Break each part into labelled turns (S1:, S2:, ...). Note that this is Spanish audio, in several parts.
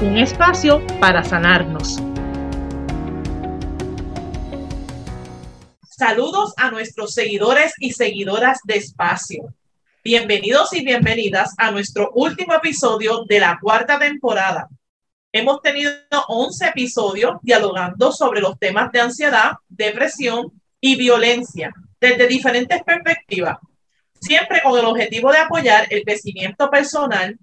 S1: Un espacio para sanarnos. Saludos a nuestros seguidores y seguidoras de Espacio. Bienvenidos y bienvenidas a nuestro último episodio de la cuarta temporada. Hemos tenido 11 episodios dialogando sobre los temas de ansiedad, depresión y violencia desde diferentes perspectivas, siempre con el objetivo de apoyar el crecimiento personal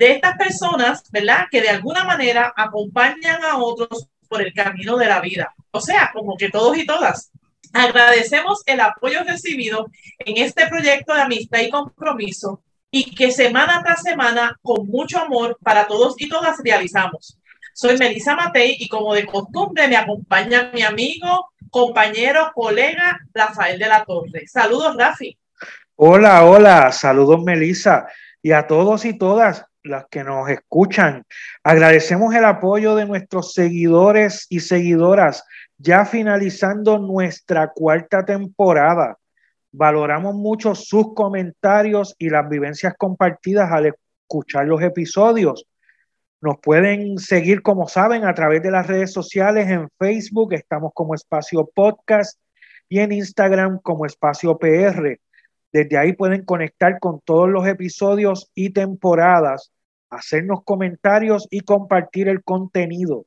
S1: de estas personas, ¿verdad? Que de alguna manera acompañan a otros por el camino de la vida. O sea, como que todos y todas. Agradecemos el apoyo recibido en este proyecto de amistad y compromiso y que semana tras semana, con mucho amor para todos y todas, realizamos. Soy Melissa Matei y como de costumbre me acompaña mi amigo, compañero, colega Rafael de la Torre. Saludos, Rafi.
S2: Hola, hola, saludos, Melissa, y a todos y todas las que nos escuchan. Agradecemos el apoyo de nuestros seguidores y seguidoras ya finalizando nuestra cuarta temporada. Valoramos mucho sus comentarios y las vivencias compartidas al escuchar los episodios. Nos pueden seguir, como saben, a través de las redes sociales. En Facebook estamos como Espacio Podcast y en Instagram como Espacio PR. Desde ahí pueden conectar con todos los episodios y temporadas, hacernos comentarios y compartir el contenido.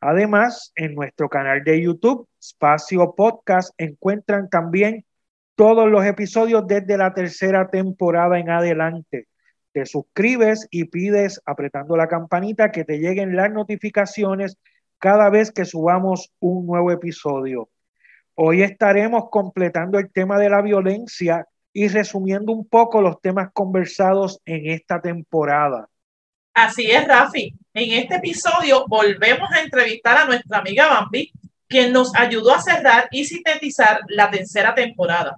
S2: Además, en nuestro canal de YouTube, Espacio Podcast, encuentran también todos los episodios desde la tercera temporada en adelante. Te suscribes y pides apretando la campanita que te lleguen las notificaciones cada vez que subamos un nuevo episodio. Hoy estaremos completando el tema de la violencia y resumiendo un poco los temas conversados en esta temporada.
S1: Así es, Rafi. En este episodio volvemos a entrevistar a nuestra amiga Bambi, quien nos ayudó a cerrar y sintetizar la tercera temporada.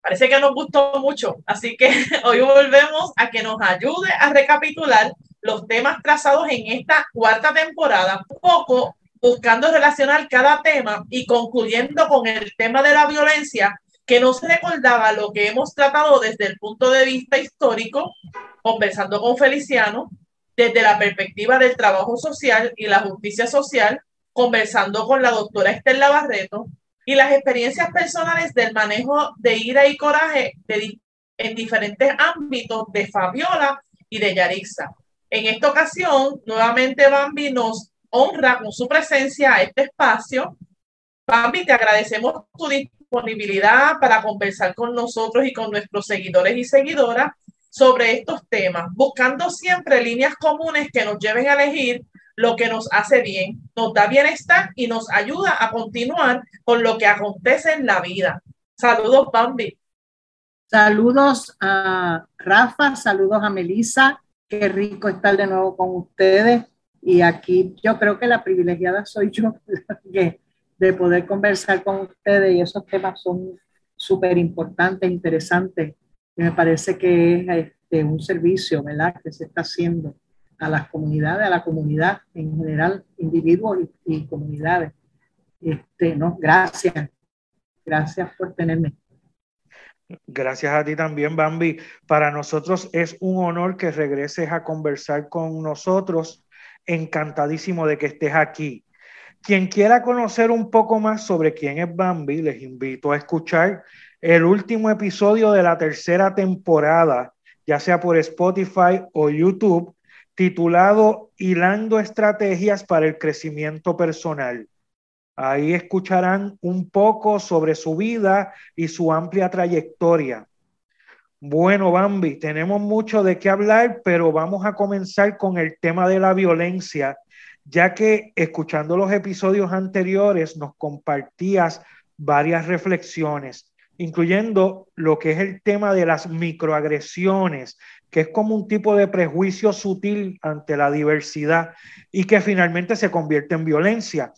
S1: Parece que nos gustó mucho, así que hoy volvemos a que nos ayude a recapitular los temas trazados en esta cuarta temporada, poco buscando relacionar cada tema y concluyendo con el tema de la violencia que nos recordaba lo que hemos tratado desde el punto de vista histórico, conversando con Feliciano, desde la perspectiva del trabajo social y la justicia social, conversando con la doctora Estela Barreto y las experiencias personales del manejo de ira y coraje en diferentes ámbitos de Fabiola y de Yarixa. En esta ocasión, nuevamente Bambi nos honra con su presencia a este espacio. Bambi, te agradecemos tu disponibilidad para conversar con nosotros y con nuestros seguidores y seguidoras sobre estos temas, buscando siempre líneas comunes que nos lleven a elegir lo que nos hace bien, nos da bienestar y nos ayuda a continuar con lo que acontece en la vida. Saludos, Bambi.
S3: Saludos a Rafa, saludos a Melissa. Qué rico estar de nuevo con ustedes. Y aquí yo creo que la privilegiada soy yo de poder conversar con ustedes y esos temas son súper importantes, interesantes me parece que es este, un servicio, ¿verdad?, que se está haciendo a las comunidades, a la comunidad en general, individuos y, comunidades. Este, no, gracias. Gracias por tenerme.
S2: Gracias a ti también, Bambi. Para nosotros es un honor que regreses a conversar con nosotros. Encantadísimo de que estés aquí. Quien quiera conocer un poco más sobre quién es Bambi, les invito a escuchar el último episodio de la tercera temporada, ya sea por Spotify o YouTube, titulado Hilando Estrategias para el Crecimiento Personal. Ahí escucharán un poco sobre su vida y su amplia trayectoria. Bueno, Bambi, tenemos mucho de qué hablar, pero vamos a comenzar con el tema de la violencia, ya que escuchando los episodios anteriores nos compartías varias reflexiones incluyendo lo que es el tema de las microagresiones, que es como un tipo de prejuicio sutil ante la diversidad y que finalmente se convierte en violencia.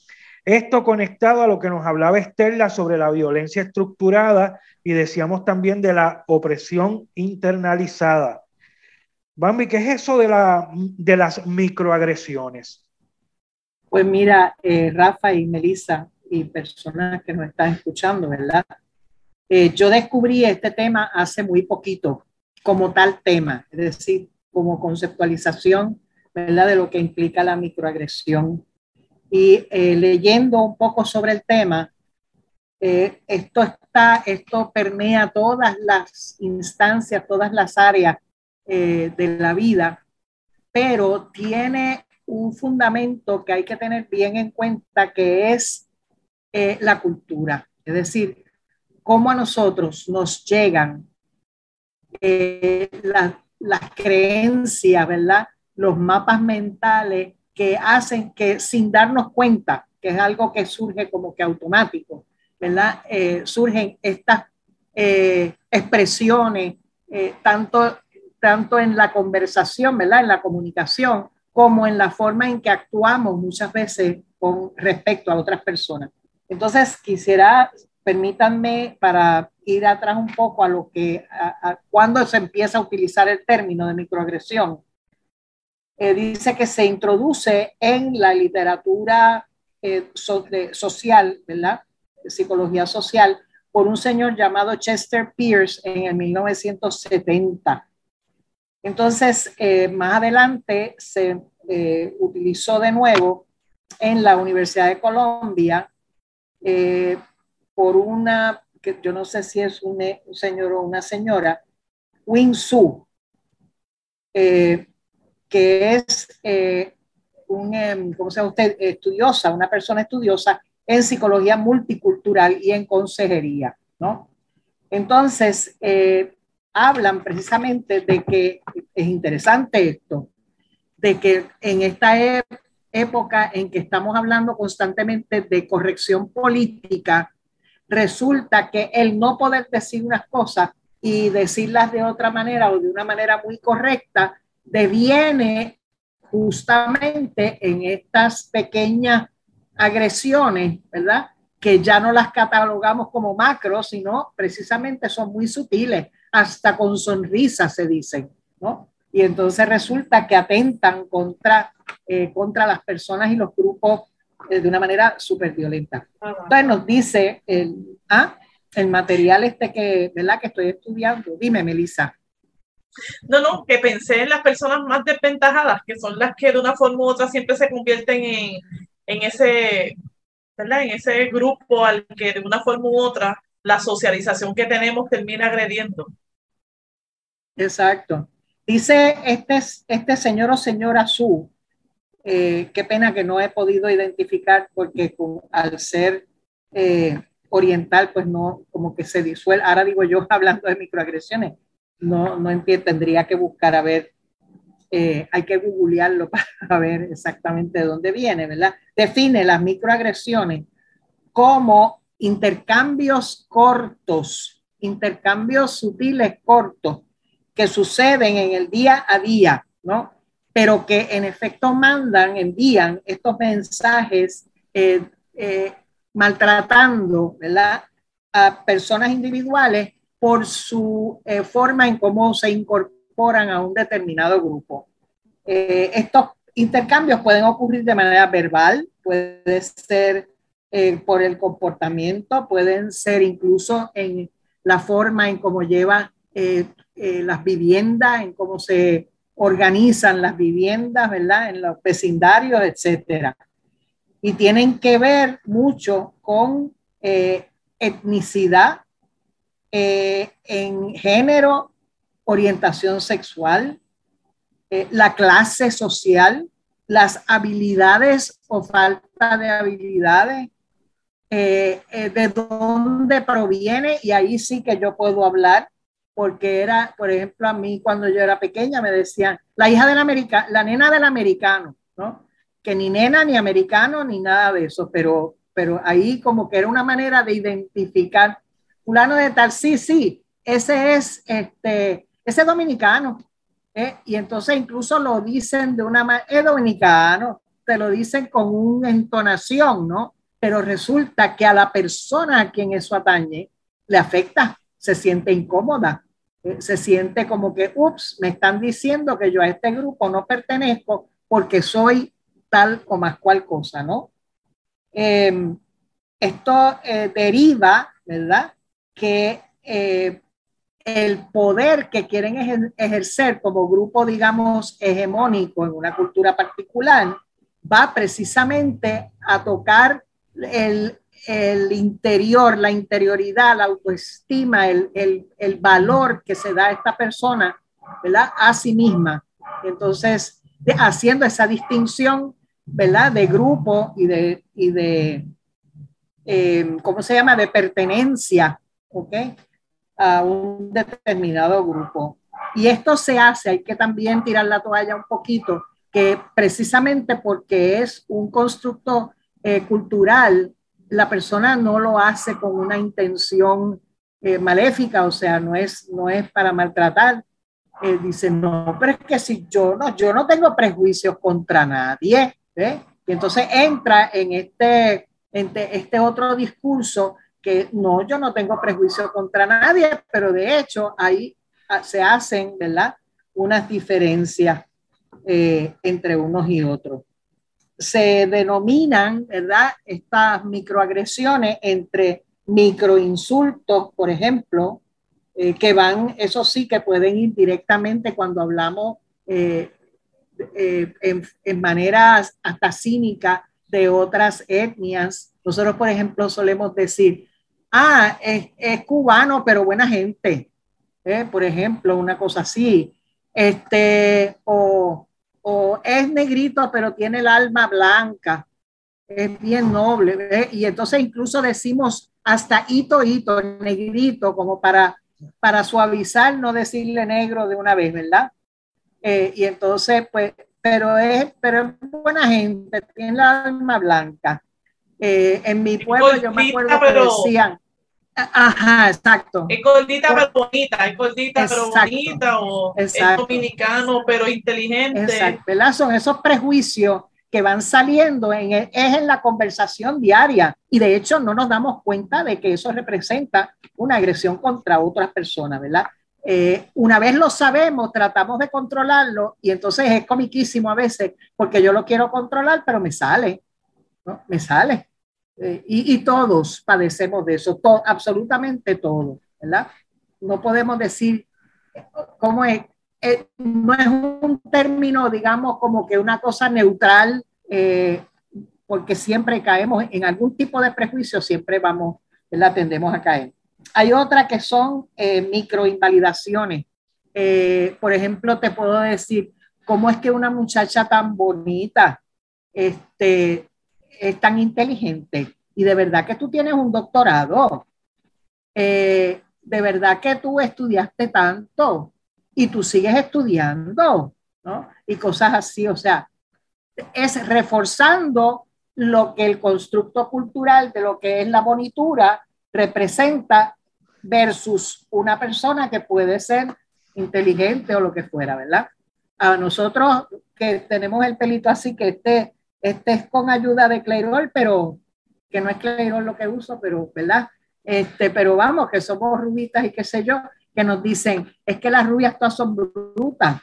S2: Esto conectado a lo que nos hablaba Estela sobre la violencia estructurada y decíamos también de la opresión internalizada. Bambi, ¿qué es eso de, la, de las microagresiones?
S3: Pues mira, eh, Rafa y Melissa y personas que nos están escuchando, ¿verdad? Eh, yo descubrí este tema hace muy poquito como tal tema, es decir, como conceptualización, ¿verdad? De lo que implica la microagresión y eh, leyendo un poco sobre el tema, eh, esto está, esto permea todas las instancias, todas las áreas eh, de la vida, pero tiene un fundamento que hay que tener bien en cuenta que es la cultura, es decir, cómo a nosotros nos llegan las creencias, ¿verdad? Los mapas mentales que hacen que sin darnos cuenta, que es algo que surge como que automático, ¿verdad? Eh, surgen estas eh, expresiones, eh, tanto, tanto en la conversación, ¿verdad? En la comunicación, como en la forma en que actuamos muchas veces con respecto a otras personas. Entonces, quisiera, permítanme para ir atrás un poco a lo que, a, cuando se empieza a utilizar el término de microagresión. Eh, dice que se introduce en la literatura eh, social, ¿verdad? Psicología social, por un señor llamado Chester Pierce en el 1970. Entonces, eh, más adelante se utilizó de nuevo en la Universidad de Colombia por una, que yo no sé si es un, señor o una señora, Wing Su que es eh, un, em, ¿cómo se llama usted? Estudiosa, una persona estudiosa en psicología multicultural y en consejería, ¿no? Entonces, eh, hablan precisamente de que es interesante esto, de que en esta época en que estamos hablando constantemente de corrección política, resulta que el no poder decir unas cosas y decirlas de otra manera o de una manera muy correcta deviene justamente en estas pequeñas agresiones, ¿verdad? Que ya no las catalogamos como macro, sino precisamente son muy sutiles, hasta con sonrisas se dicen, ¿no? Y entonces resulta que atentan contra, eh, contra las personas y los grupos eh, de una manera súper violenta. Entonces nos dice el, ¿ah? el material este que, ¿verdad? que estoy estudiando. Dime, Melissa.
S1: No, no, que pensé en las personas más desventajadas, que son las que de una forma u otra siempre se convierten en, en ese, ¿verdad? En ese grupo al que de una forma u otra la socialización que tenemos termina agrediendo.
S3: Exacto. Dice este, este señor o señora Su, eh, qué pena que no he podido identificar porque al ser eh, oriental, pues no, como que se disuelve. Ahora digo yo hablando de microagresiones, no, no entiendo, tendría que buscar a ver, eh, hay que googlearlo para ver exactamente de dónde viene, ¿verdad? Define las microagresiones como intercambios cortos, intercambios sutiles cortos que suceden en el día a día, ¿no? Pero que en efecto mandan, envían estos mensajes eh, eh, maltratando, ¿verdad? A personas individuales por su eh, forma en cómo se incorporan a un determinado grupo. Estos intercambios pueden ocurrir de manera verbal, puede ser por el comportamiento, pueden ser incluso en la forma en cómo lleva las viviendas, en cómo se organizan las viviendas, ¿verdad? En los vecindarios, etcétera. Y tienen que ver mucho con etnicidad, eh, en género, orientación sexual, eh, la clase social, las habilidades o falta de habilidades, eh, de dónde proviene, y ahí sí que yo puedo hablar, porque era, por ejemplo, a mí cuando yo era pequeña me decían, la hija del americano, la nena del americano, ¿no? Que ni nena, ni americano, ni nada de eso, pero, pero ahí como que era una manera de identificar fulano de tal, sí, sí, ese es este, ese dominicano. ¿eh? Y entonces incluso lo dicen de una manera, es dominicano, te lo dicen con una entonación, ¿no? pero resulta que a la persona a quien eso atañe le afecta, se siente incómoda, se siente como que, ups, me están diciendo que yo a este grupo no pertenezco porque soy tal o más cual cosa, ¿no? Em, esto eh, deriva, ¿verdad? Que eh, el poder que quieren ejercer como grupo, digamos, hegemónico en una cultura particular, va precisamente a tocar el, el interior, la interioridad, la autoestima, el, el, el, valor que se da a esta persona, ¿verdad? A sí misma. Entonces, haciendo esa distinción, ¿verdad? De grupo y de, y de eh, ¿cómo se llama? De pertenencia, ¿ok? A un determinado grupo. Y esto se hace, hay que también tirar la toalla un poquito, que precisamente porque es un constructo eh, cultural, la persona no lo hace con una intención eh, maléfica, o sea, no es, no es para maltratar. Eh, dice, no, pero es que si yo no, yo no tengo prejuicios contra nadie, ¿eh? y entonces entra en este, en este otro discurso que no, yo no tengo prejuicios contra nadie, pero de hecho ahí ah, se hacen, ¿verdad? Unas diferencias entre unos y otros se denominan, ¿verdad? Estas microagresiones entre microinsultos, por ejemplo, eh, que van, eso sí que pueden ir directamente cuando hablamos eh, eh, en, en maneras hasta cínicas de otras etnias. Nosotros, por ejemplo, solemos decir, ah, es, es cubano, pero buena gente. Por ejemplo, una cosa así. Este, o o es negrito, pero tiene el alma blanca, es bien noble. Y entonces incluso decimos hasta hito, hito, negrito, como para, para suavizar, no decirle negro de una vez, ¿verdad? Eh, y entonces, pues, pero es, pero es buena gente, tiene el alma blanca. Eh, en mi pueblo yo me acuerdo que decían, Ajá, exacto.
S1: Es gordita pero bonita, es gordita pero bonita, o es dominicano pero inteligente.
S3: Exacto, ¿verdad? Son esos prejuicios que van saliendo, en, es en la conversación diaria y de hecho no nos damos cuenta de que eso representa una agresión contra otras personas, ¿verdad? Eh, una vez lo sabemos, tratamos de controlarlo y entonces es comiquísimo a veces porque yo lo quiero controlar, pero me sale, ¿no? Me sale. Eh, y, todos padecemos de eso, absolutamente todos, ¿verdad? No podemos decir cómo es, eh, no es un término, digamos, como que una cosa neutral, eh, porque siempre caemos en algún tipo de prejuicio, siempre vamos, ¿verdad? Tendemos a caer. Hay otras que son microinvalidaciones. por ejemplo, te puedo decir, ¿cómo es que una muchacha tan bonita, este, es tan inteligente y de verdad que tú tienes un doctorado, eh, de verdad que tú estudiaste tanto y tú sigues estudiando, ¿no? Y cosas así, o sea, es reforzando lo que el constructo cultural de lo que es la bonitura representa versus una persona que puede ser inteligente o lo que fuera, ¿verdad? A nosotros que tenemos el pelito así, que este este es con ayuda de Clairol, pero que no es Clairol lo que uso, pero, ¿verdad? Este, pero vamos, que somos rubitas y qué sé yo, que nos dicen, es que las rubias todas son brutas.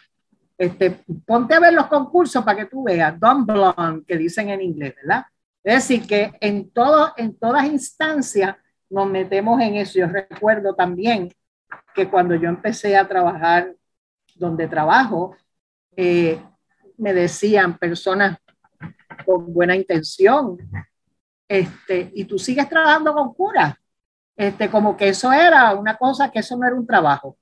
S3: Este, ponte a ver los concursos para que tú veas, Don Blonde, que dicen en inglés, ¿verdad? Es decir, que en, todo, en todas instancias nos metemos en eso. Yo recuerdo también que cuando yo empecé a trabajar donde trabajo, eh, me decían personas con buena intención. Este, y tú sigues trabajando con cura. Este, como que eso era una cosa, que eso no era un trabajo.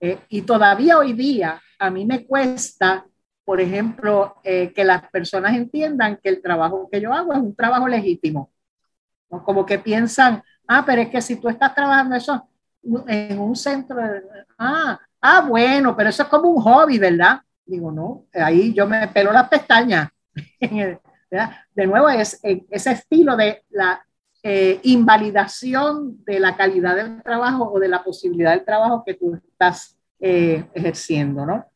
S3: Eh, y todavía hoy día a mí me cuesta, por ejemplo, eh, que las personas entiendan que el trabajo que yo hago es un trabajo legítimo. Como que piensan, ah, pero es que si tú estás trabajando eso en un centro, ah, ah, bueno, pero eso es como un hobby, ¿verdad? Digo, no, ahí yo me pelo las pestañas. de nuevo, es ese estilo de la eh, invalidación de la calidad del trabajo o de la posibilidad del trabajo que tú estás eh, ejerciendo, ¿no?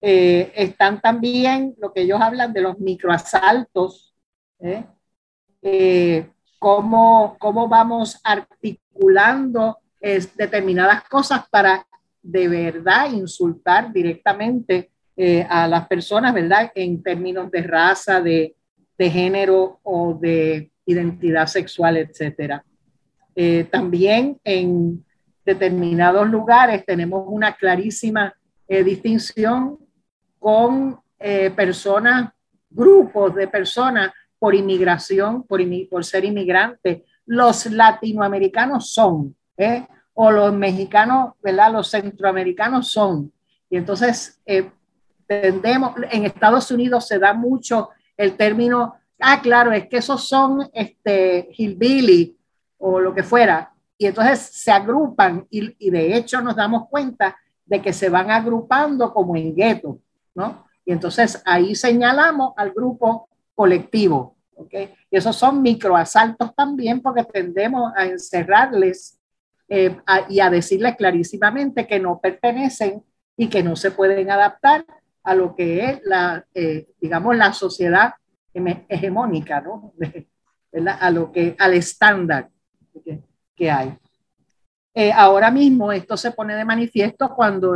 S3: Eh, están también lo que ellos hablan de los microasaltos, eh, cómo, cómo vamos articulando determinadas cosas para de verdad insultar directamente eh, a las personas, ¿verdad? En términos de raza, de, de género o de identidad sexual, etcétera. Eh, también en determinados lugares tenemos una clarísima distinción con personas, grupos de personas por inmigración, por, ser inmigrantes. Los latinoamericanos son, ¿eh? o los mexicanos, ¿verdad? Los centroamericanos son. Y entonces, eh, tendemos, en Estados Unidos se da mucho el término, ah, claro, es que esos son este, hillbilly o lo que fuera. Y entonces se agrupan y, y de hecho nos damos cuenta de que se van agrupando como en gueto, ¿no? Y entonces ahí señalamos al grupo colectivo. ¿okay? Y esos son microasaltos también porque tendemos a encerrarles eh, y a decirles clarísimamente que no pertenecen y que no se pueden adaptar a lo que es la, eh, digamos, la sociedad hegemónica, ¿no? a lo que, al estándar que, hay. Eh, ahora mismo esto se pone de manifiesto cuando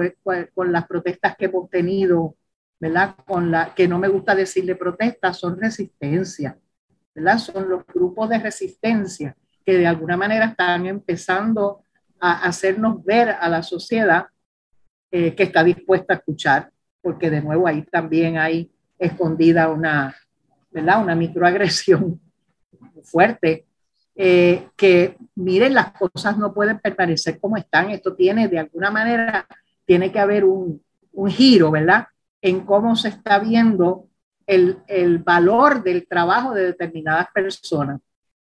S3: con las protestas que hemos tenido ¿verdad? Con la que no me gusta decirle protesta, son resistencia, ¿verdad? Son los grupos de resistencia que de alguna manera están empezando a hacernos ver a la sociedad eh, que está dispuesta a escuchar, porque de nuevo ahí también hay escondida una, ¿verdad? Una microagresión fuerte. Eh, que miren, las cosas no pueden permanecer como están. Esto tiene, de alguna manera, tiene que haber un, un giro, ¿verdad? en cómo se está viendo el, el, valor del trabajo de determinadas personas.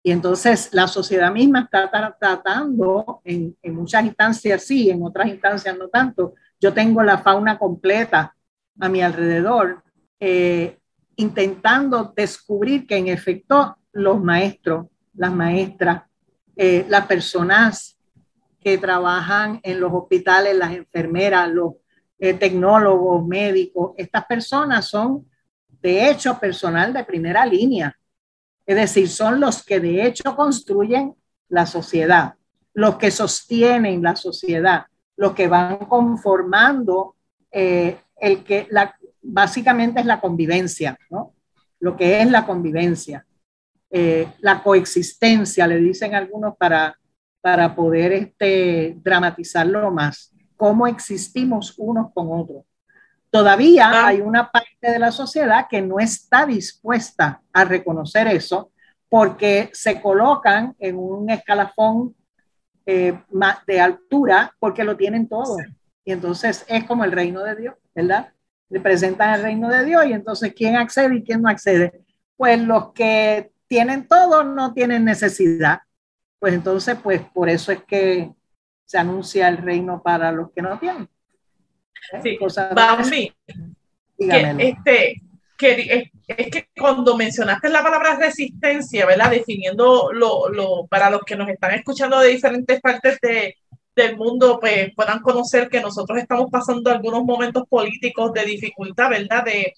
S3: Y entonces la sociedad misma está tratando, en, en, muchas instancias sí, en otras instancias no tanto. Yo tengo la fauna completa a mi alrededor, eh, intentando descubrir que en efecto los maestros, las maestras, eh, las personas que trabajan en los hospitales, las enfermeras, los eh, tecnólogos, médicos, estas personas son de hecho personal de primera línea. Es decir, son los que de hecho construyen la sociedad, los que sostienen la sociedad, los que van conformando eh, el que la, básicamente es la convivencia, ¿no? Lo que es la convivencia, eh, la coexistencia, le dicen algunos para, para poder este, dramatizarlo más cómo existimos unos con otros. Todavía ah. hay una parte de la sociedad que no está dispuesta a reconocer eso porque se colocan en un escalafón eh, de altura porque lo tienen todo. Y entonces es como el reino de Dios, ¿verdad? Le presentan el reino de Dios y entonces ¿quién accede y quién no accede? Pues los que tienen todo no tienen necesidad. Pues entonces, pues por eso es que se anuncia el reino para los que no tienen.
S1: ¿Eh? Sí, Bambi, que, este, que, es, que cuando mencionaste la palabra resistencia, ¿verdad? Definiendo lo, lo, para los que nos están escuchando de diferentes partes de, del mundo, pues puedan conocer que nosotros estamos pasando algunos momentos políticos de dificultad, ¿verdad? De,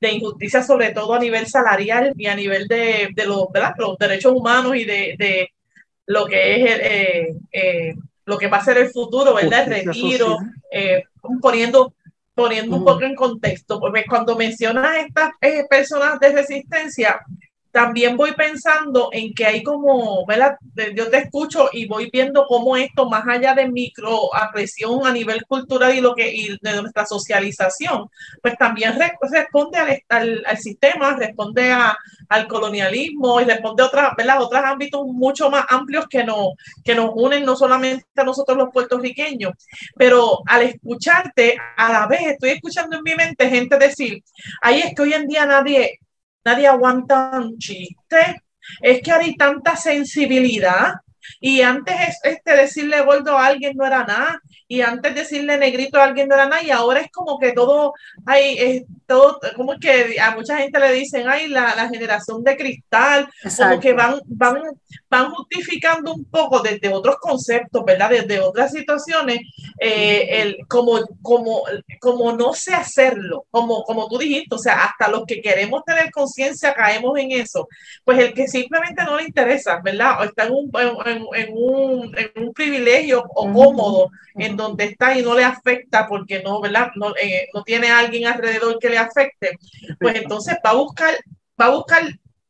S1: de injusticia, sobre todo a nivel salarial y a nivel de, de los, ¿verdad? los derechos humanos y de, de lo que es el, eh, eh, lo que va a ser el futuro, ¿verdad? El retiro, eh, poniendo, poniendo un poco en contexto, porque cuando mencionas estas eh, personas de resistencia, también voy pensando en que hay como, ¿verdad? Yo te escucho y voy viendo cómo esto, más allá de microapresión a nivel cultural y lo que y de nuestra socialización, pues también responde al, al, sistema, responde a, al colonialismo y responde a otras, ¿verdad? otros ámbitos mucho más amplios que nos, que nos unen no solamente a nosotros los puertorriqueños, pero al escucharte, a la vez estoy escuchando en mi mente gente decir, ahí es que hoy en día nadie nadie aguanta un chiste. Es que hay tanta sensibilidad. Y antes este, decirle gordo a alguien no era nada. Y antes decirle negrito a alguien no era nada. Y ahora es como que todo, hay, es todo, como es que a mucha gente le dicen, ay, la, la generación de cristal, como que van, van, van justificando un poco desde otros conceptos, ¿verdad? Desde otras situaciones, eh, el, como, como, como no sé hacerlo, como, como tú dijiste, o sea, hasta los que queremos tener conciencia caemos en eso, pues el que simplemente no le interesa, ¿verdad? O está en un, en, un, en un privilegio o cómodo en donde está y no le afecta porque no, ¿verdad? No, eh, no tiene alguien alrededor que le afecte, pues entonces va a buscar, va a buscar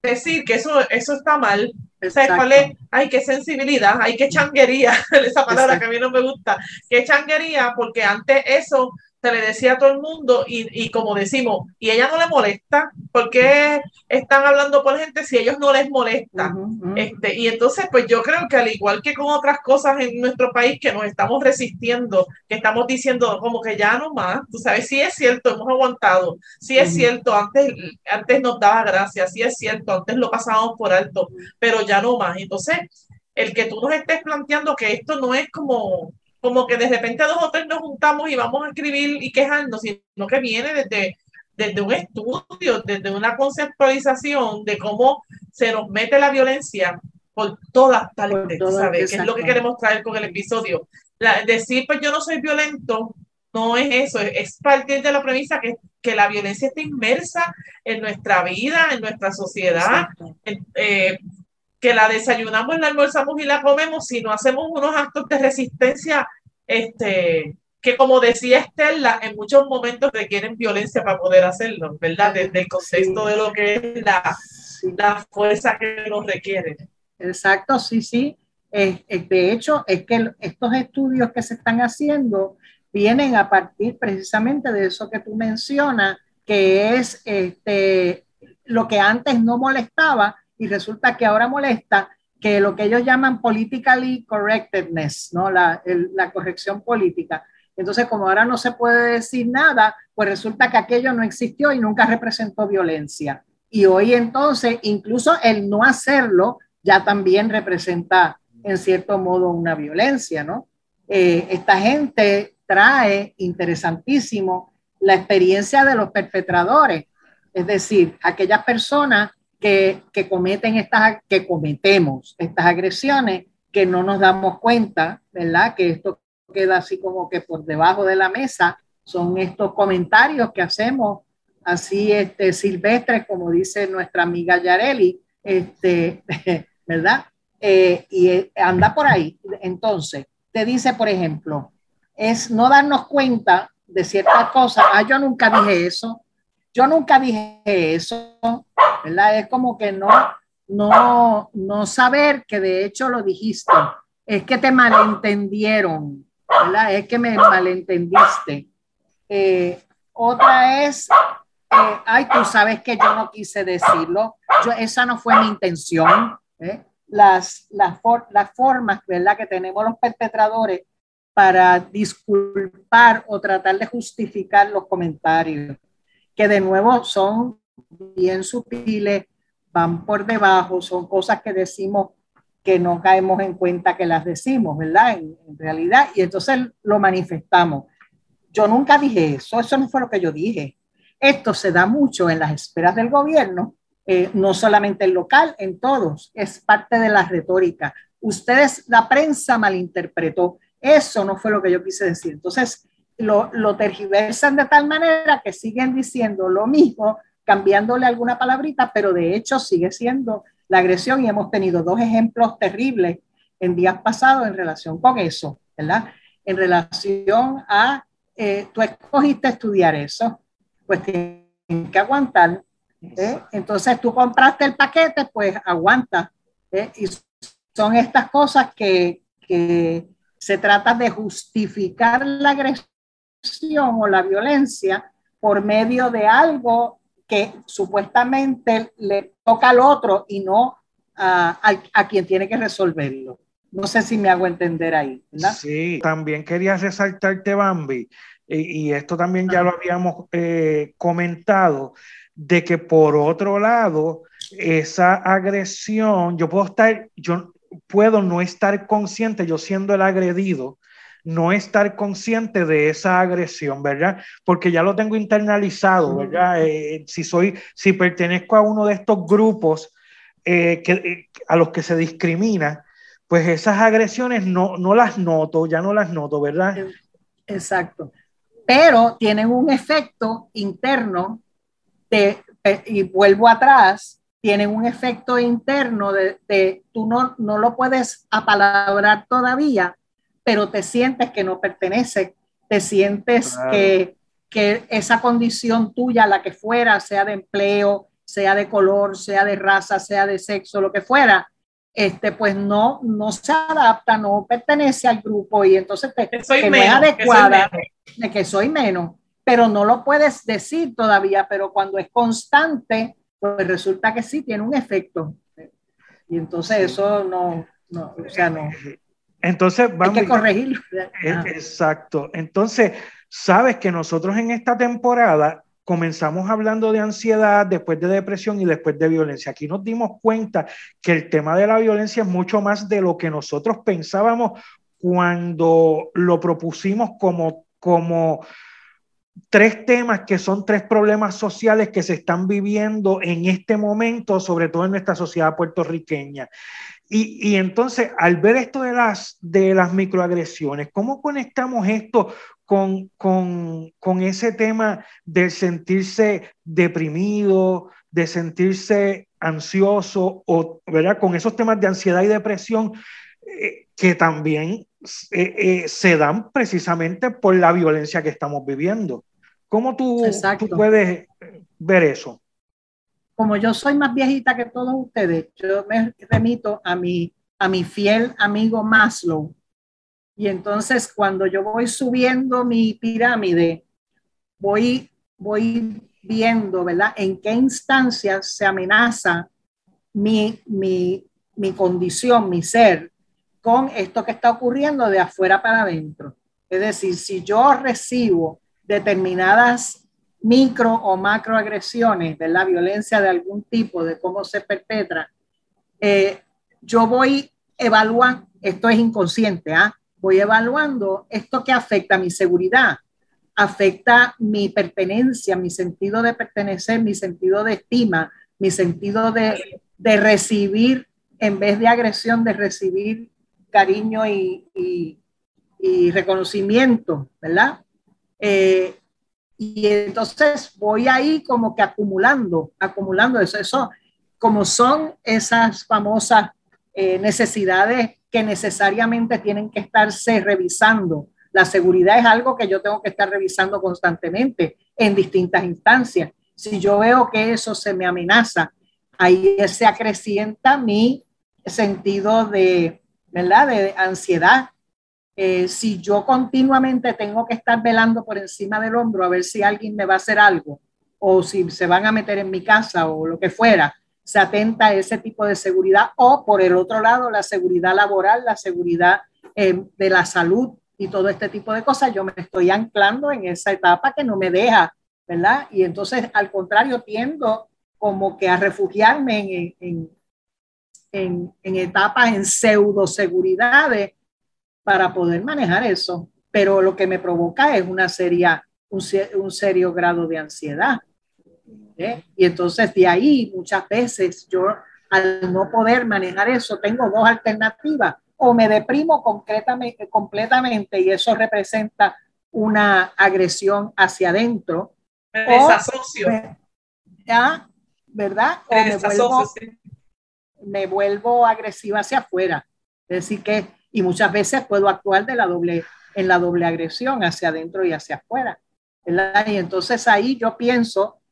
S1: decir que eso, eso está mal. ¿Sabes cuál es? Ay, qué sensibilidad, ay, qué changuería, esa palabra que a mí no me gusta, qué changuería, porque antes eso le decía a todo el mundo y, y, como decimos, y ella no le molesta, porque están hablando por gente si ellos no les molesta? Este, y entonces, pues yo creo que al igual que con otras cosas en nuestro país que nos estamos resistiendo, que estamos diciendo como que ya no más, tú sabes, sí es cierto, hemos aguantado, sí es cierto, antes, antes nos daba gracia, sí es cierto, antes lo pasábamos por alto, pero ya no más. Entonces, el que tú nos estés planteando que esto no es como como que de repente dos o tres nos juntamos y vamos a escribir y quejarnos, sino que viene desde, desde un estudio, desde una conceptualización de cómo se nos mete la violencia por todas partes, ¿sabes? Que es lo que queremos traer con el episodio. decir, pues yo no soy violento, no es eso, es, partir de la premisa que, que, la violencia está inmersa en nuestra vida, en nuestra sociedad, eh, que la desayunamos, la almorzamos y la comemos, si no hacemos unos actos de resistencia este, que como decía Estela, en muchos momentos requieren violencia para poder hacerlo, ¿verdad? Desde el contexto de lo que es la, la fuerza que nos requiere.
S3: Exacto, sí, sí. de hecho, es que estos estudios que se están haciendo vienen a partir precisamente de eso que tú mencionas, que es este, lo que antes no molestaba y resulta que ahora molesta, que lo que ellos llaman politically correctedness, ¿no? La, corrección política. Entonces, como ahora no se puede decir nada, pues resulta que aquello no existió y nunca representó violencia. Y hoy entonces, incluso el no hacerlo ya también representa en cierto modo una violencia, ¿no? Eh, esta gente trae, interesantísimo, la experiencia de los perpetradores, es decir, aquellas personas que, cometen estas, que cometemos estas agresiones, que no nos damos cuenta, ¿verdad? Que esto queda así como que por debajo de la mesa, son estos comentarios que hacemos así este, silvestres, como dice nuestra amiga Yareli, este, ¿verdad? Eh, y eh, anda por ahí. Entonces, te dice, por ejemplo, es no darnos cuenta de ciertas cosas. Ah, yo nunca dije eso. Yo nunca dije eso, ¿verdad? Es como que no, no, no saber que de hecho lo dijiste. Es que te malentendieron, ¿verdad? Es que me malentendiste. Eh, otra es, eh, ay, tú sabes que yo no quise decirlo. Esa no fue mi intención. ¿eh? Las, las, las formas, ¿verdad? Que tenemos los perpetradores para disculpar o tratar de justificar los comentarios que de nuevo son bien sutiles, van por debajo, son cosas que decimos que no caemos en cuenta que las decimos, ¿verdad? En, realidad, y entonces lo manifestamos. Yo nunca dije eso, eso no fue lo que yo dije. Esto se da mucho en las esferas del gobierno, eh, no solamente en local, en todos, es parte de la retórica. Ustedes, la prensa malinterpretó, eso no fue lo que yo quise decir. Entonces, lo, lo tergiversan de tal manera que siguen diciendo lo mismo, cambiándole alguna palabrita, pero de hecho sigue siendo la agresión y hemos tenido dos ejemplos terribles en días pasados en relación con eso, ¿verdad? En relación a, eh, tú escogiste estudiar eso, pues tienes que aguantar. ¿eh? Entonces tú compraste el paquete, pues aguanta. ¿eh? Y son estas cosas que, que se trata de justificar la agresión o la violencia por medio de algo que supuestamente le toca al otro y no a, a, quien tiene que resolverlo. No sé si me hago entender ahí.
S2: Sí, también quería resaltarte, Bambi, y, y esto también ya lo habíamos eh, comentado, de que por otro lado, esa agresión, yo puedo estar, yo puedo no estar consciente, yo siendo el agredido, no estar consciente de esa agresión, ¿verdad? Porque ya lo tengo internalizado, ¿verdad? Eh, si soy, si pertenezco a uno de estos grupos eh, que, eh, a los que se discrimina, pues esas agresiones no, no las noto, ya no las noto, ¿verdad?
S3: Exacto. Pero tienen un efecto interno de, y vuelvo atrás, tienen un efecto interno de, de, tú no, no lo puedes apalabrar todavía, pero te sientes que no pertenece, te sientes que, que esa condición tuya, la que fuera, sea de empleo, sea de color, sea de raza, sea de sexo, lo que fuera, este, pues no, no se adapta, no pertenece al grupo y entonces te,
S1: que soy
S3: que
S1: menos,
S3: no es adecuada,
S1: que soy menos.
S3: de que soy menos, pero no lo puedes decir todavía, pero cuando es constante, pues resulta que sí tiene un efecto. Y entonces eso no, no o sea, no.
S2: Entonces, vamos,
S3: Hay que corregirlo.
S2: Eh, Exacto. Entonces, sabes que nosotros en esta temporada comenzamos hablando de ansiedad, después de depresión y después de violencia. Aquí nos dimos cuenta que el tema de la violencia es mucho más de lo que nosotros pensábamos cuando lo propusimos como, como tres temas que son tres problemas sociales que se están viviendo en este momento, sobre todo en nuestra sociedad puertorriqueña. Y, y, entonces, al ver esto de las, de las microagresiones, ¿cómo conectamos esto con, con, con ese tema de sentirse deprimido, de sentirse ansioso, o, ¿verdad? Con esos temas de ansiedad y depresión eh, que también eh, eh, se dan precisamente por la violencia que estamos viviendo. ¿Cómo tú, tú puedes ver eso?
S3: Como yo soy más viejita que todos ustedes, yo me remito a mi, a mi fiel amigo Maslow. Y entonces cuando yo voy subiendo mi pirámide, voy, voy viendo, ¿verdad? En qué instancias se amenaza mi, mi, mi condición, mi ser, con esto que está ocurriendo de afuera para adentro. Es decir, si yo recibo determinadas micro o macroagresiones, la violencia de algún tipo, de cómo se perpetra, eh, yo voy evaluando, esto es inconsciente, ¿ah? voy evaluando esto que afecta a mi seguridad, afecta mi pertenencia, mi sentido de pertenecer, mi sentido de estima, mi sentido de, de recibir, en vez de agresión, de recibir cariño y, y, y reconocimiento, ¿verdad? Eh, y entonces voy ahí como que acumulando, acumulando eso. Eso, como son esas famosas eh, necesidades que necesariamente tienen que estarse revisando. La seguridad es algo que yo tengo que estar revisando constantemente en distintas instancias. Si yo veo que eso se me amenaza, ahí se acrecienta mi sentido de, ¿verdad? De ansiedad, eh, si yo continuamente tengo que estar velando por encima del hombro a ver si alguien me va a hacer algo o si se van a meter en mi casa o lo que fuera, se atenta a ese tipo de seguridad o por el otro lado la seguridad laboral, la seguridad eh, de la salud y todo este tipo de cosas, yo me estoy anclando en esa etapa que no me deja, ¿verdad? Y entonces al contrario tiendo como que a refugiarme en, en, en, en etapas en pseudo seguridades para poder manejar eso. Pero lo que me provoca es una seria, un, un serio grado de ansiedad. ¿eh? Y entonces de ahí muchas veces yo al no poder manejar eso tengo dos alternativas. O me deprimo completamente, completamente y eso representa una agresión hacia adentro.
S1: Me desasocio. Me,
S3: ¿ya? ¿Verdad? O me vuelvo, sí. me vuelvo agresiva hacia afuera. Es decir, que y muchas veces puedo actuar de la doble, en la doble agresión hacia adentro y hacia afuera. Y entonces ahí yo pienso,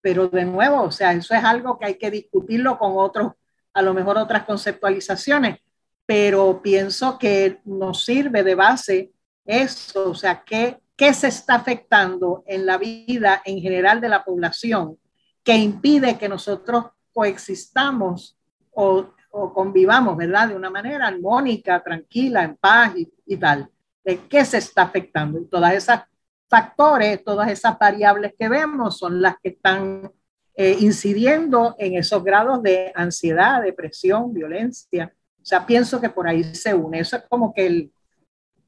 S3: pero de nuevo, o sea, eso es algo que hay que discutirlo con otros, a lo mejor otras conceptualizaciones, pero pienso que nos sirve de base eso, o sea, ¿qué, qué se está afectando en la vida en general de la población que impide que nosotros coexistamos o o convivamos, ¿verdad? De una manera armónica, tranquila, en paz y, y tal. ¿De qué se está afectando? Y todas esas factores, todas esas variables que vemos son las que están eh, incidiendo en esos grados de ansiedad, depresión, violencia. O sea, pienso que por ahí se une. Eso es como que el,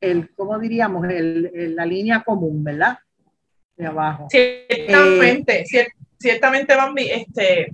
S3: el ¿cómo diríamos? El, el, la línea común, ¿verdad? De abajo.
S1: Ciertamente, eh, ciertamente, Bambi, este,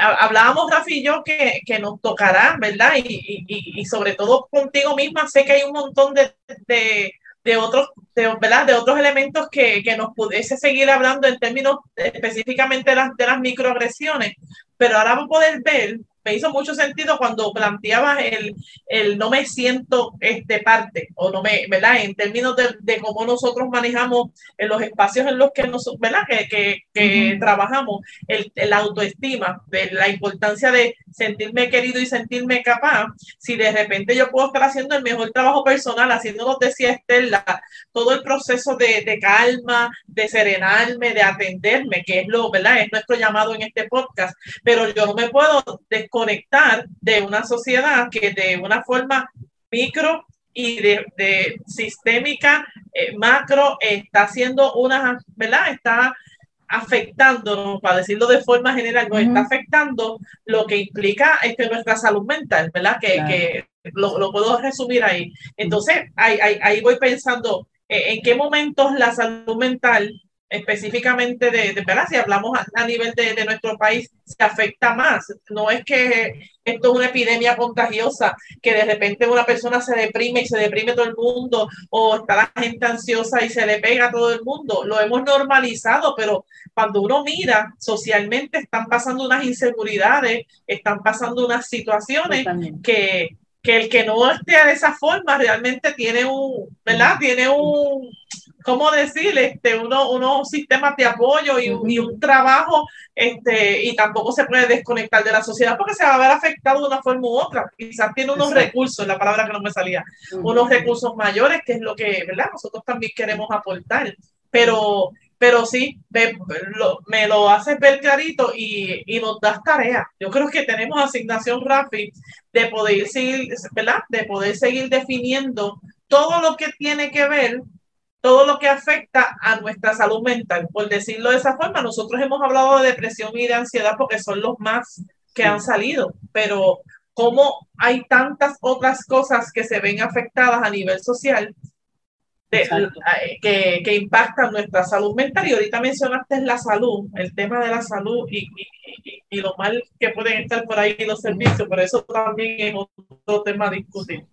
S1: hablábamos, Rafi y yo, que, que nos tocará, ¿verdad? Y, y, y, sobre todo contigo misma, sé que hay un montón de, de, de otros, de, ¿verdad? de otros elementos que, que, nos pudiese seguir hablando en términos específicamente de las, de las microagresiones, pero ahora vamos a poder ver me hizo mucho sentido cuando planteabas el, el no me siento este parte, o no me, ¿verdad? En términos de, de cómo nosotros manejamos en los espacios en los que nos, ¿verdad? Que, que, que trabajamos, el, el, autoestima, de la importancia de sentirme querido y sentirme capaz, si de repente yo puedo estar haciendo el mejor trabajo personal, haciendo, nos decía Estela, todo el proceso de, de calma, de serenarme, de atenderme, que es lo, ¿verdad? Es nuestro llamado en este podcast, pero yo no me puedo desconectar conectar de una sociedad que de una forma micro y de, sistémica eh, macro está haciendo una, ¿verdad? Está afectándonos, para decirlo de forma general, nos está afectando lo que implica este, nuestra salud mental, ¿verdad? Que, que lo, lo, puedo resumir ahí. Entonces, ahí, ahí, ahí voy pensando eh, en qué momentos la salud mental específicamente de, de ¿verdad? si hablamos a, nivel de, de, nuestro país, se afecta más. No es que esto es una epidemia contagiosa, que de repente una persona se deprime y se deprime todo el mundo, o está la gente ansiosa y se le pega a todo el mundo. Lo hemos normalizado, pero cuando uno mira socialmente están pasando unas inseguridades, están pasando unas situaciones que, que el que no esté de esa forma realmente tiene un, ¿verdad? Tiene un ¿cómo decir? Este, uno, unos sistemas de apoyo y, y, un trabajo, este, y tampoco se puede desconectar de la sociedad porque se va a ver afectado de una forma u otra. Quizás tiene unos Exacto. recursos, la palabra que no me salía, uh -huh. unos recursos mayores, que es lo que, ¿verdad? Nosotros también queremos aportar, pero, pero sí, me lo, me lo haces ver clarito y, y, nos das tarea. Yo creo que tenemos asignación, Rafi, de poder seguir, ¿verdad? De poder seguir definiendo todo lo que tiene que ver todo lo que afecta a nuestra salud mental. Por decirlo de esa forma, nosotros hemos hablado de depresión y de ansiedad porque son los más que han salido, pero como hay tantas otras cosas que se ven afectadas a nivel social de, eh, que, que, impactan nuestra salud mental. Y ahorita mencionaste la salud, el tema de la salud y, y, y lo mal que pueden estar por ahí los servicios, pero eso también es otro tema a discutir.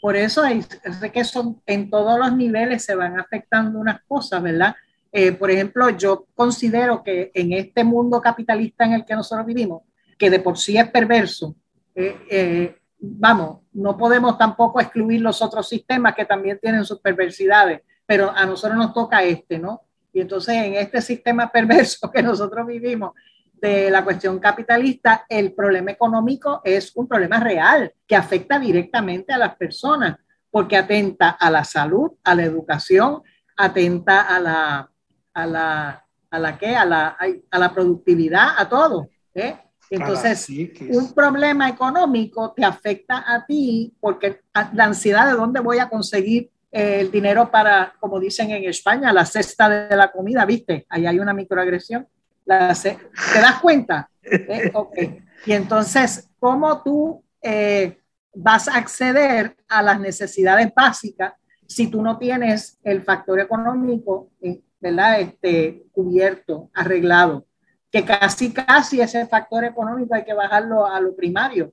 S3: Por eso es, que son, en todos los niveles se van afectando unas cosas, ¿verdad? Eh, por ejemplo, yo considero que en este mundo capitalista en el que nosotros vivimos, que de por sí es perverso, eh, eh, vamos, no podemos tampoco excluir los otros sistemas que también tienen sus perversidades, pero a nosotros nos toca este, ¿no? Y entonces en este sistema perverso que nosotros vivimos, de la cuestión capitalista, el problema económico es un problema real que afecta directamente a las personas porque atenta a la salud, a la educación, atenta a la, a la, a la, ¿qué? A la, a la productividad, a todo. ¿eh? Entonces, un problema económico te afecta a ti porque la ansiedad de dónde voy a conseguir el dinero para, como dicen en España, la cesta de la comida, ¿viste? Ahí hay una microagresión. La, ¿Te das cuenta? ¿Eh? Okay. Y entonces, ¿cómo tú eh, vas a acceder a las necesidades básicas si tú no tienes el factor económico, eh, ¿verdad? Este, cubierto, arreglado? Que casi, casi ese factor económico hay que bajarlo a lo primario,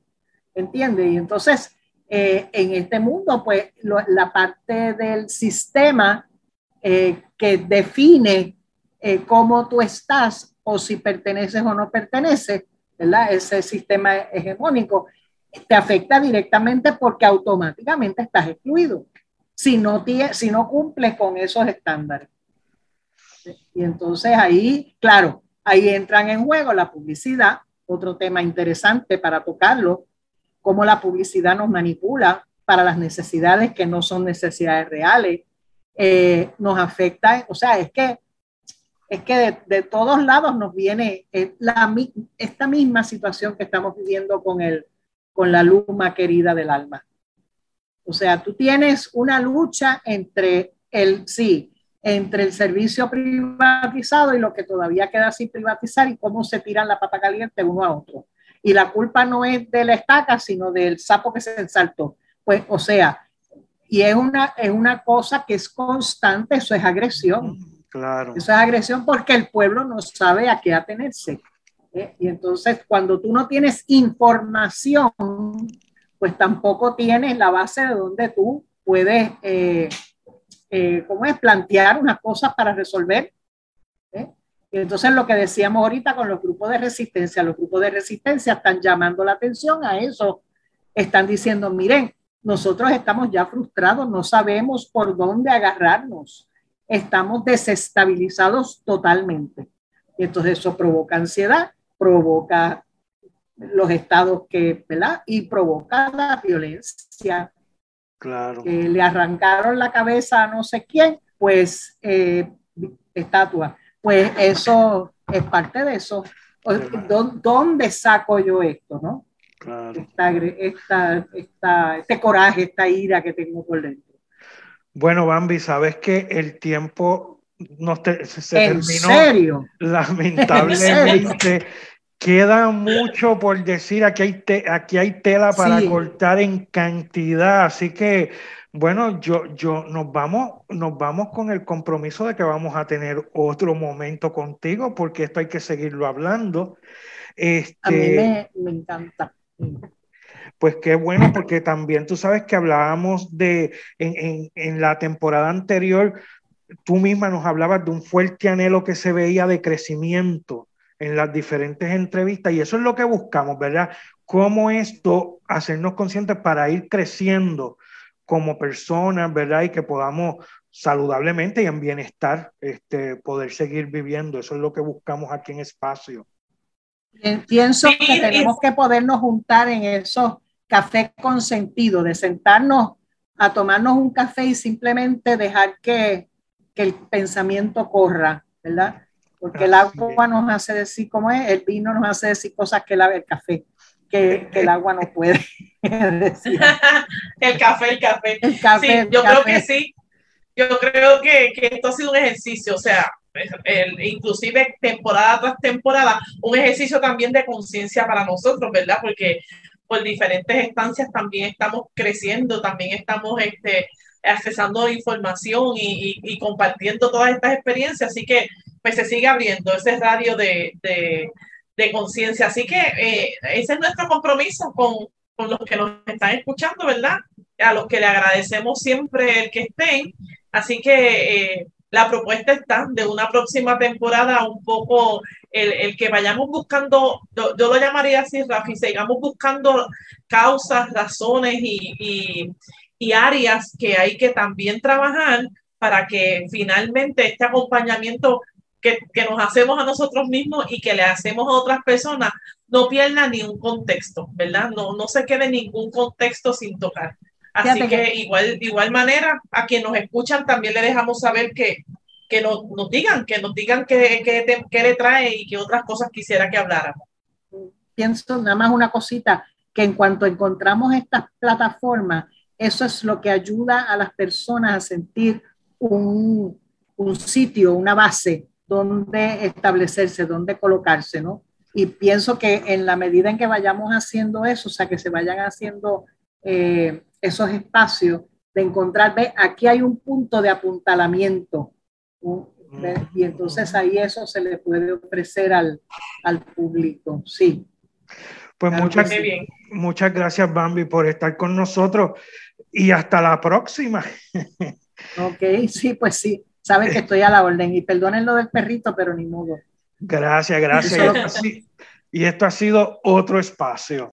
S3: ¿entiendes? Y entonces, en este mundo, pues lo, la parte del sistema que define eh, cómo tú estás o si perteneces o no perteneces, ¿verdad? Ese sistema hegemónico te afecta directamente porque automáticamente estás excluido si no, si no cumples con esos estándares. Y entonces ahí, claro, ahí entran en juego la publicidad, otro tema interesante para tocarlo, cómo la publicidad nos manipula para las necesidades que no son necesidades reales, eh, nos afecta, o sea, es que es que de, todos lados nos viene eh, esta misma situación que estamos viviendo con, el, con la luma querida del alma. O sea, tú tienes una lucha entre el, sí, entre el servicio privatizado y lo que todavía queda sin privatizar y cómo se tiran la pata caliente uno a otro. Y la culpa no es de la estaca, sino del sapo que se saltó. Pues, o sea, y es una, es una cosa que es constante, eso es agresión.
S2: Claro.
S3: Eso es agresión porque el pueblo no sabe a qué atenerse. ¿eh? Y entonces cuando tú no tienes información, pues tampoco tienes la base de donde tú puedes, eh, eh, ¿cómo es? Plantear unas cosas para resolver. Y entonces lo que decíamos ahorita con los grupos de resistencia, los grupos de resistencia están llamando la atención a eso, están diciendo, miren, nosotros estamos ya frustrados, no sabemos por dónde agarrarnos, estamos desestabilizados totalmente. Y entonces eso provoca ansiedad, provoca los estados que, ¿verdad? Y provoca la violencia.
S2: Claro.
S3: Que le arrancaron la cabeza a no sé quién, pues eh, estatua. Pues eso es parte de eso. ¿Dónde saco yo esto, no? Claro. Esta, esta, este coraje, esta ira que tengo por dentro.
S2: Bueno, Bambi, sabes que el tiempo no se
S3: ¿En serio?
S2: Lamentablemente. Queda mucho por decir, aquí hay, aquí hay tela para cortar en cantidad, así que bueno, yo, yo nos vamos, nos vamos con el compromiso de que vamos a tener otro momento contigo, porque esto hay que seguirlo hablando.
S3: Este, a mí me, me encanta.
S2: Pues qué bueno, porque también tú sabes que hablábamos de en, en, en la temporada anterior, tú misma nos hablabas de un fuerte anhelo que se veía de crecimiento en las diferentes entrevistas y eso es lo que buscamos, ¿verdad? Cómo esto, hacernos conscientes para ir creciendo como personas, ¿verdad? Y que podamos saludablemente y en bienestar este, poder seguir viviendo. Eso es lo que buscamos aquí en Espacio.
S3: Pienso que tenemos que podernos juntar en esos cafés con sentido, de sentarnos a tomarnos un café y simplemente dejar que que el pensamiento corra, ¿verdad? Porque el agua nos hace decir cómo es, el vino nos hace decir cosas que el café, que, el agua no puede
S1: decir. el café, el café. El café sí, yo creo que sí. Yo creo que, que, esto ha sido un ejercicio, o sea, el, inclusive temporada tras temporada, un ejercicio también de conciencia para nosotros, ¿verdad? Porque por diferentes instancias también estamos creciendo, también estamos este, accesando información y, compartiendo todas estas experiencias. Así que pues se sigue abriendo ese radio de, de, de conciencia. Así que eh, ese es nuestro compromiso con, con, los que nos están escuchando, ¿verdad? A los que le agradecemos siempre el que estén. Así que eh, la propuesta está de una próxima temporada un poco el, el que vayamos buscando, yo, yo, lo llamaría así, Rafi, sigamos buscando causas, razones y, y, y áreas que hay que también trabajar para que finalmente este acompañamiento que, que, nos hacemos a nosotros mismos y que le hacemos a otras personas no pierda ni un contexto, ¿verdad? No, no se quede ningún contexto sin tocar. Así que, igual, igual manera, a quienes nos escuchan también le dejamos saber que, que nos, nos digan, que nos digan qué, qué, qué le trae y qué otras cosas quisiera que habláramos.
S3: Pienso nada más una cosita, que en cuanto encontramos estas plataformas, eso es lo que ayuda a las personas a sentir un, un sitio, una base donde establecerse, donde colocarse, ¿no? Y pienso que en la medida en que vayamos haciendo eso, o sea, que se vayan haciendo eh, esos espacios de encontrar, ve, aquí hay un punto de apuntalamiento, y entonces ahí eso se le puede ofrecer al, al público, sí.
S2: Pues muchas, muchas gracias, Bambi, por estar con nosotros y hasta la próxima.
S3: Ok, sí, pues sí, sabes que estoy a la orden y perdonen lo del perrito, pero ni modo.
S2: Gracias, gracias. y esto ha sido otro espacio.